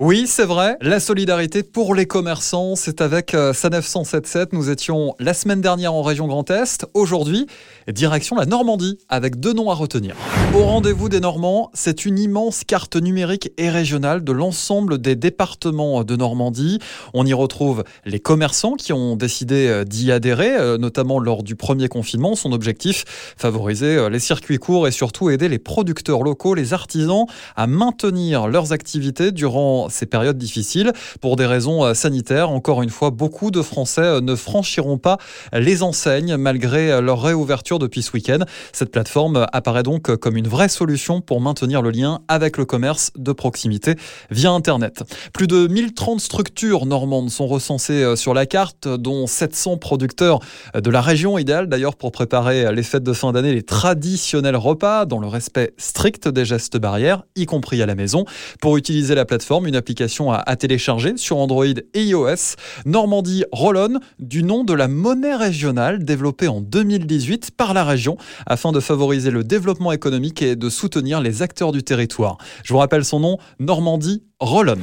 Oui, c'est vrai. La solidarité pour les commerçants, c'est avec euh, Sanef 177. Nous étions la semaine dernière en région Grand Est. Aujourd'hui, direction la Normandie, avec deux noms à retenir. Au rendez-vous des Normands, c'est une immense carte numérique et régionale de l'ensemble des départements de Normandie. On y retrouve les commerçants qui ont décidé euh, d'y adhérer, euh, notamment lors du premier confinement. Son objectif, favoriser les circuits courts et surtout aider les producteurs locaux, les artisans, à maintenir leurs activités durant ces périodes difficiles. Pour des raisons euh, sanitaires, encore une fois, beaucoup de Français euh, ne franchiront pas les enseignes malgré euh, leur réouverture depuis ce week-end. Cette plateforme apparaît donc comme une vraie solution pour maintenir le lien avec le commerce de proximité via Internet. Plus de 1030 structures normandes sont recensées sur la carte, dont 700 producteurs de la région, idéale d'ailleurs pour préparer les fêtes de fin d'année, les traditionnels repas dans le respect strict des gestes barrières, y compris à la maison. Pour utiliser la plateforme, une application à, télécharger sur Android et iOS. Normandie Rollon, du nom de la monnaie régionale développée en 2018 par la région afin de favoriser le développement économique et de soutenir les acteurs du territoire. Je vous rappelle son nom, Normandie Rollon.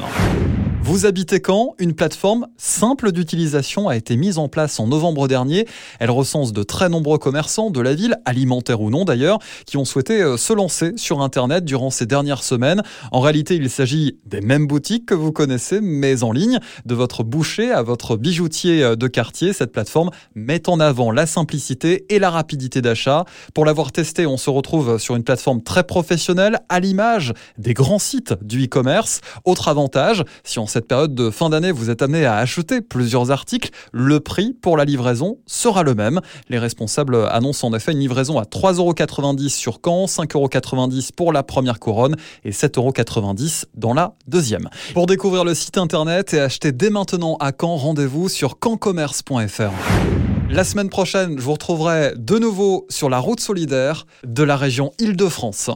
Vous habitez quand? Une plateforme simple d'utilisation a été mise en place en novembre dernier. Elle recense de très nombreux commerçants de la ville, alimentaires ou non d'ailleurs, qui ont souhaité euh, se lancer sur Internet durant ces dernières semaines. En réalité, il s'agit des mêmes boutiques que vous connaissez, mais en ligne. De votre boucher à votre bijoutier euh, de quartier, cette plateforme met en avant la simplicité et la rapidité d'achat. Pour l'avoir testé, on se retrouve sur une plateforme très professionnelle, à l'image des grands sites du e-commerce. Autre avantage, si on cette période de fin d'année, vous êtes amené à acheter plusieurs articles, le prix pour la livraison sera le même. Les responsables annoncent en effet une livraison à 3,90€ sur Caen, 5,90€ pour la première couronne et 7,90€ dans la deuxième. Pour découvrir le site internet et acheter dès maintenant à Caen, rendez-vous sur cancommerce.fr. La semaine prochaine, je vous retrouverai de nouveau sur la route solidaire de la région Île-de-France.